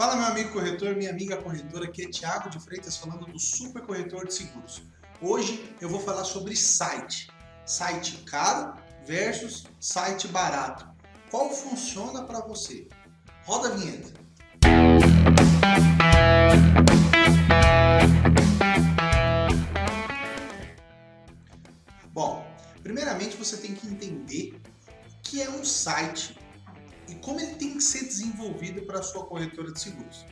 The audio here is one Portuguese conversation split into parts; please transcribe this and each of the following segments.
Fala meu amigo corretor, minha amiga corretora, aqui é Thiago de Freitas falando do Super Corretor de Seguros. Hoje eu vou falar sobre site. Site caro versus site barato. Qual funciona para você? Roda a vinheta. Bom, primeiramente você tem que entender o que é um site e como ele tem que ser desenvolvido para a sua corretora de seguros.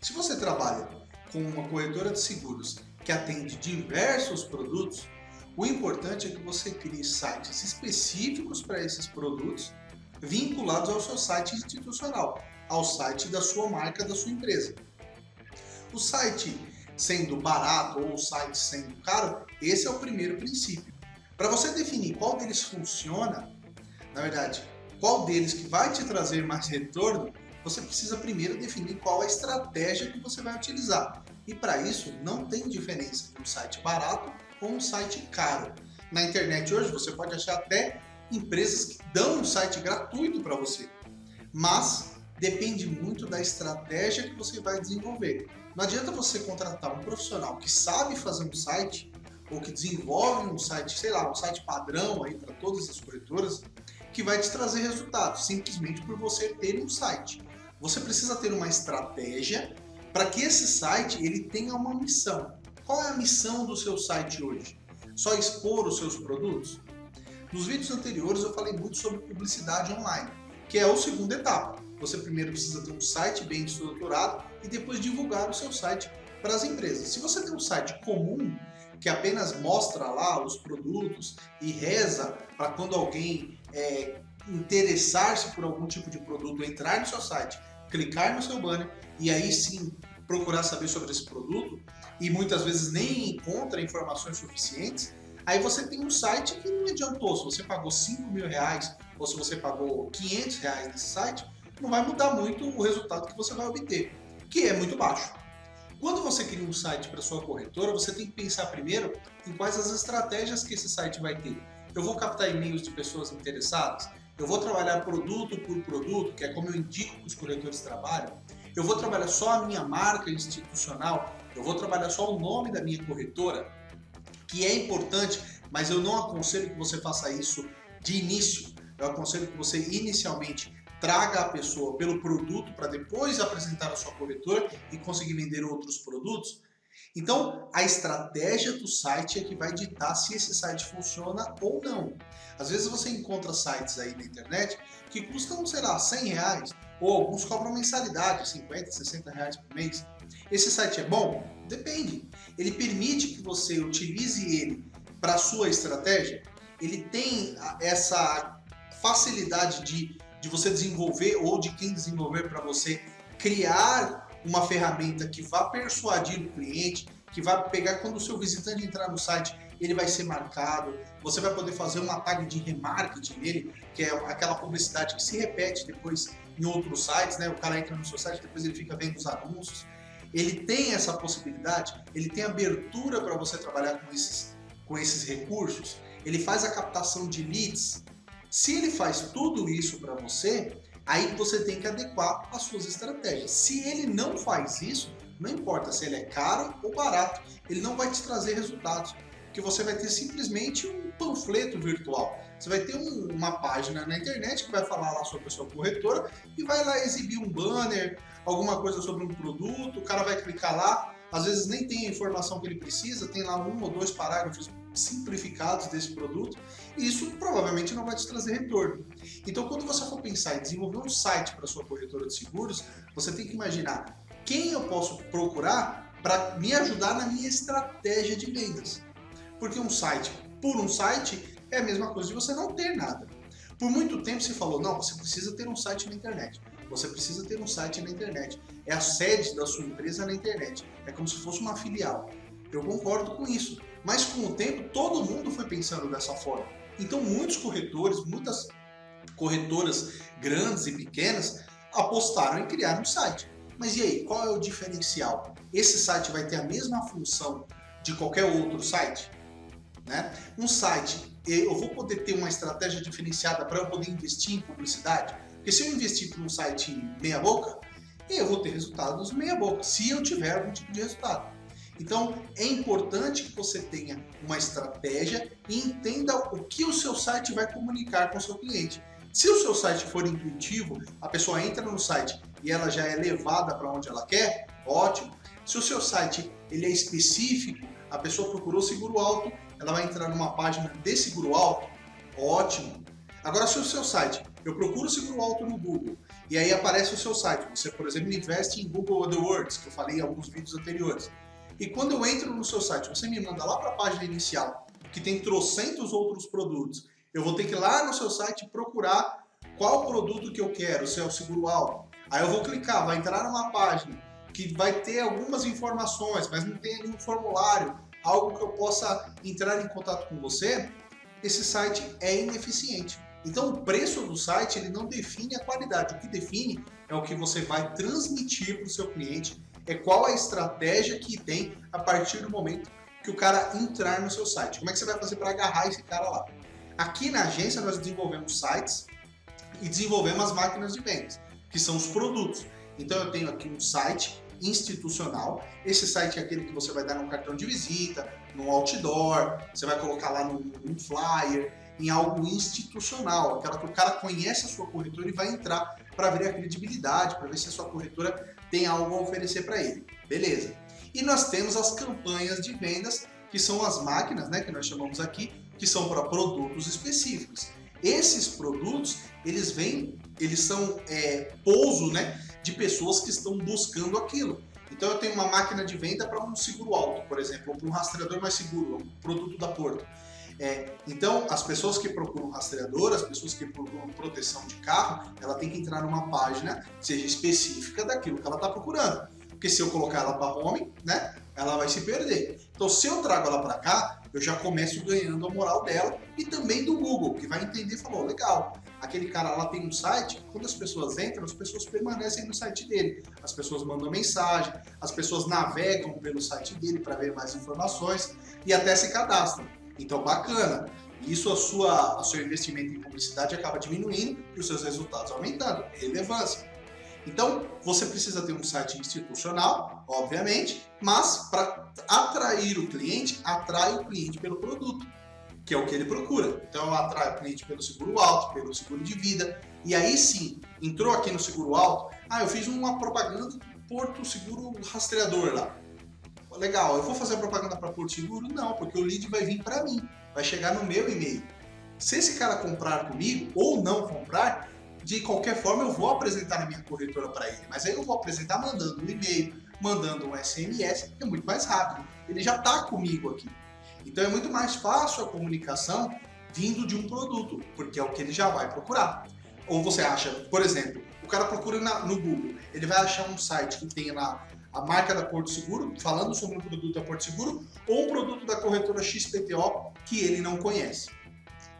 Se você trabalha com uma corretora de seguros que atende diversos produtos, o importante é que você crie sites específicos para esses produtos, vinculados ao seu site institucional, ao site da sua marca, da sua empresa. O site sendo barato ou o site sendo caro, esse é o primeiro princípio. Para você definir qual deles funciona, na verdade, qual deles que vai te trazer mais retorno, você precisa primeiro definir qual a estratégia que você vai utilizar. E para isso, não tem diferença um site barato ou um site caro. Na internet hoje, você pode achar até empresas que dão um site gratuito para você. Mas depende muito da estratégia que você vai desenvolver. Não adianta você contratar um profissional que sabe fazer um site ou que desenvolve um site, sei lá, um site padrão aí para todas as corretoras que vai te trazer resultados, simplesmente por você ter um site. Você precisa ter uma estratégia para que esse site ele tenha uma missão. Qual é a missão do seu site hoje? Só expor os seus produtos? Nos vídeos anteriores eu falei muito sobre publicidade online, que é a segunda etapa. Você primeiro precisa ter um site bem estruturado e depois divulgar o seu site para as empresas. Se você tem um site comum, que apenas mostra lá os produtos e reza para quando alguém é, interessar-se por algum tipo de produto, entrar no seu site, clicar no seu banner e aí sim procurar saber sobre esse produto e muitas vezes nem encontra informações suficientes, aí você tem um site que não adiantou. Se você pagou 5 mil reais ou se você pagou 500 reais nesse site, não vai mudar muito o resultado que você vai obter, que é muito baixo. Quando você cria um site para sua corretora, você tem que pensar primeiro em quais as estratégias que esse site vai ter. Eu vou captar e-mails de pessoas interessadas? Eu vou trabalhar produto por produto, que é como eu indico que os corretores trabalham? Eu vou trabalhar só a minha marca institucional? Eu vou trabalhar só o nome da minha corretora? Que é importante, mas eu não aconselho que você faça isso de início. Eu aconselho que você inicialmente traga a pessoa pelo produto para depois apresentar a sua corretora e conseguir vender outros produtos. Então, a estratégia do site é que vai ditar se esse site funciona ou não. Às vezes você encontra sites aí na internet que custam, sei lá, 100 reais, ou alguns cobram mensalidade, 50, 60 reais por mês. Esse site é bom? Depende. Ele permite que você utilize ele para sua estratégia? Ele tem essa facilidade de de você desenvolver ou de quem desenvolver para você criar uma ferramenta que vá persuadir o cliente, que vai pegar quando o seu visitante entrar no site, ele vai ser marcado, você vai poder fazer uma tag de remarketing nele, que é aquela publicidade que se repete depois em outros sites, né? O cara entra no seu site, depois ele fica vendo os anúncios. Ele tem essa possibilidade, ele tem abertura para você trabalhar com esses, com esses recursos, ele faz a captação de leads, se ele faz tudo isso para você, aí você tem que adequar as suas estratégias. Se ele não faz isso, não importa se ele é caro ou barato, ele não vai te trazer resultados, porque você vai ter simplesmente um panfleto virtual. Você vai ter um, uma página na internet que vai falar lá sobre a sua corretora e vai lá exibir um banner, alguma coisa sobre um produto, o cara vai clicar lá, às vezes nem tem a informação que ele precisa, tem lá um ou dois parágrafos simplificados desse produto, e isso provavelmente não vai te trazer retorno. Então, quando você for pensar em desenvolver um site para sua corretora de seguros, você tem que imaginar quem eu posso procurar para me ajudar na minha estratégia de vendas. Porque um site por um site é a mesma coisa de você não ter nada. Por muito tempo se falou, não, você precisa ter um site na internet. Você precisa ter um site na internet. É a sede da sua empresa na internet. É como se fosse uma filial. Eu concordo com isso. Mas com o tempo, todo mundo foi pensando dessa forma. Então, muitos corretores, muitas corretoras grandes e pequenas apostaram em criar um site. Mas e aí, qual é o diferencial? Esse site vai ter a mesma função de qualquer outro site? Né? Um site, eu vou poder ter uma estratégia diferenciada para eu poder investir em publicidade? Porque se eu investir para um site meia boca, eu vou ter resultados meia boca, se eu tiver algum tipo de resultado. Então é importante que você tenha uma estratégia e entenda o que o seu site vai comunicar com o seu cliente. Se o seu site for intuitivo, a pessoa entra no site e ela já é levada para onde ela quer, ótimo. Se o seu site ele é específico, a pessoa procurou seguro alto, ela vai entrar numa página de seguro alto, ótimo. Agora, se o seu site, eu procuro seguro alto no Google, e aí aparece o seu site, você, por exemplo, investe em Google AdWords, que eu falei em alguns vídeos anteriores. E quando eu entro no seu site, você me manda lá para a página inicial, que tem trocentos outros produtos, eu vou ter que ir lá no seu site procurar qual produto que eu quero, se é o seguro alto. Aí eu vou clicar, vai entrar numa página que vai ter algumas informações, mas não tem nenhum formulário, algo que eu possa entrar em contato com você, esse site é ineficiente. Então o preço do site ele não define a qualidade, o que define é o que você vai transmitir para o seu cliente, é qual a estratégia que tem a partir do momento que o cara entrar no seu site. Como é que você vai fazer para agarrar esse cara lá? Aqui na agência nós desenvolvemos sites e desenvolvemos as máquinas de vendas, que são os produtos. Então eu tenho aqui um site institucional. Esse site é aquele que você vai dar no cartão de visita, no outdoor, você vai colocar lá no flyer, em algo institucional, aquela que o cara conhece a sua corretora e vai entrar para ver a credibilidade, para ver se a sua corretora tem algo a oferecer para ele. Beleza. E nós temos as campanhas de vendas, que são as máquinas, né, que nós chamamos aqui, que são para produtos específicos. Esses produtos, eles vêm, eles são é, pouso, né, de pessoas que estão buscando aquilo. Então eu tenho uma máquina de venda para um seguro alto, por exemplo, ou para um rastreador mais seguro, um produto da Porto. É, então, as pessoas que procuram rastreador, as pessoas que procuram proteção de carro, ela tem que entrar numa página que seja específica daquilo que ela está procurando. Porque se eu colocar ela para home, né, ela vai se perder. Então, se eu trago ela para cá, eu já começo ganhando a moral dela e também do Google, que vai entender e falou, legal, aquele cara lá tem um site, quando as pessoas entram, as pessoas permanecem no site dele. As pessoas mandam mensagem, as pessoas navegam pelo site dele para ver mais informações e até se cadastram. Então, bacana. Isso, a sua, o seu investimento em publicidade acaba diminuindo e os seus resultados aumentando. Relevância. Então, você precisa ter um site institucional, obviamente, mas para atrair o cliente, atrai o cliente pelo produto, que é o que ele procura. Então, eu atraio o cliente pelo seguro alto, pelo seguro de vida. E aí sim, entrou aqui no seguro alto, ah, eu fiz uma propaganda do Porto Seguro Rastreador lá legal, eu vou fazer propaganda para Porto Seguro? Não, porque o lead vai vir para mim, vai chegar no meu e-mail. Se esse cara comprar comigo ou não comprar, de qualquer forma eu vou apresentar na minha corretora para ele, mas aí eu vou apresentar mandando um e-mail, mandando um SMS, que é muito mais rápido. Ele já está comigo aqui. Então é muito mais fácil a comunicação vindo de um produto, porque é o que ele já vai procurar. Ou você acha, por exemplo, o cara procura na, no Google, ele vai achar um site que tenha lá a marca da Porto Seguro, falando sobre um produto da Porto Seguro, ou um produto da corretora XPTO que ele não conhece.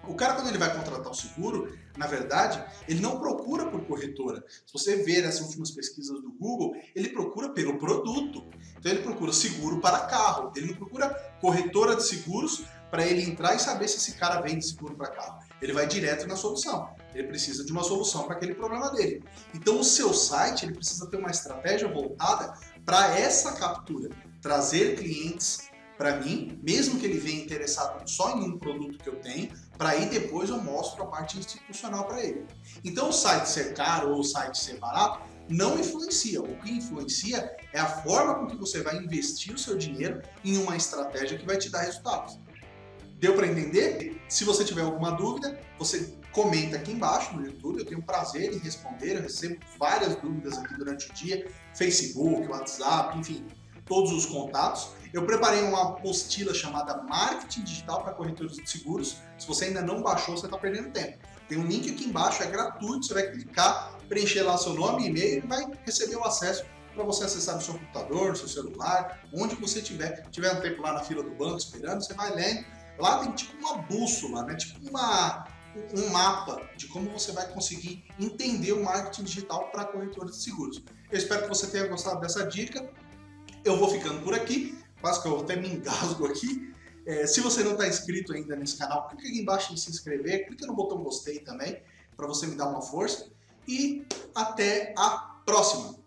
O cara, quando ele vai contratar o seguro, na verdade, ele não procura por corretora. Se você ver essas últimas pesquisas do Google, ele procura pelo produto. Então, ele procura seguro para carro. Ele não procura corretora de seguros para ele entrar e saber se esse cara vende seguro para carro. Ele vai direto na solução. Ele precisa de uma solução para aquele problema dele. Então, o seu site ele precisa ter uma estratégia voltada para essa captura, trazer clientes para mim, mesmo que ele venha interessado só em um produto que eu tenho, para aí depois eu mostro a parte institucional para ele. Então o site ser caro ou o site ser barato não influencia. O que influencia é a forma com que você vai investir o seu dinheiro em uma estratégia que vai te dar resultados. Deu para entender? Se você tiver alguma dúvida, você comenta aqui embaixo no YouTube. Eu tenho prazer em responder. Eu recebo várias dúvidas aqui durante o dia: Facebook, WhatsApp, enfim, todos os contatos. Eu preparei uma apostila chamada Marketing Digital para Corretores de Seguros. Se você ainda não baixou, você está perdendo tempo. Tem um link aqui embaixo, é gratuito. Você vai clicar, preencher lá seu nome e e-mail e vai receber o acesso para você acessar no seu computador, no seu celular, onde você tiver. Tiver um tempo lá na fila do banco esperando, você vai lendo Lá tem tipo uma bússola, né? Tipo uma, um mapa de como você vai conseguir entender o marketing digital para corretores de seguros. Eu espero que você tenha gostado dessa dica. Eu vou ficando por aqui, quase que eu até me engasgo aqui. É, se você não está inscrito ainda nesse canal, clique aqui embaixo em se inscrever, clique no botão gostei também, para você me dar uma força. E até a próxima!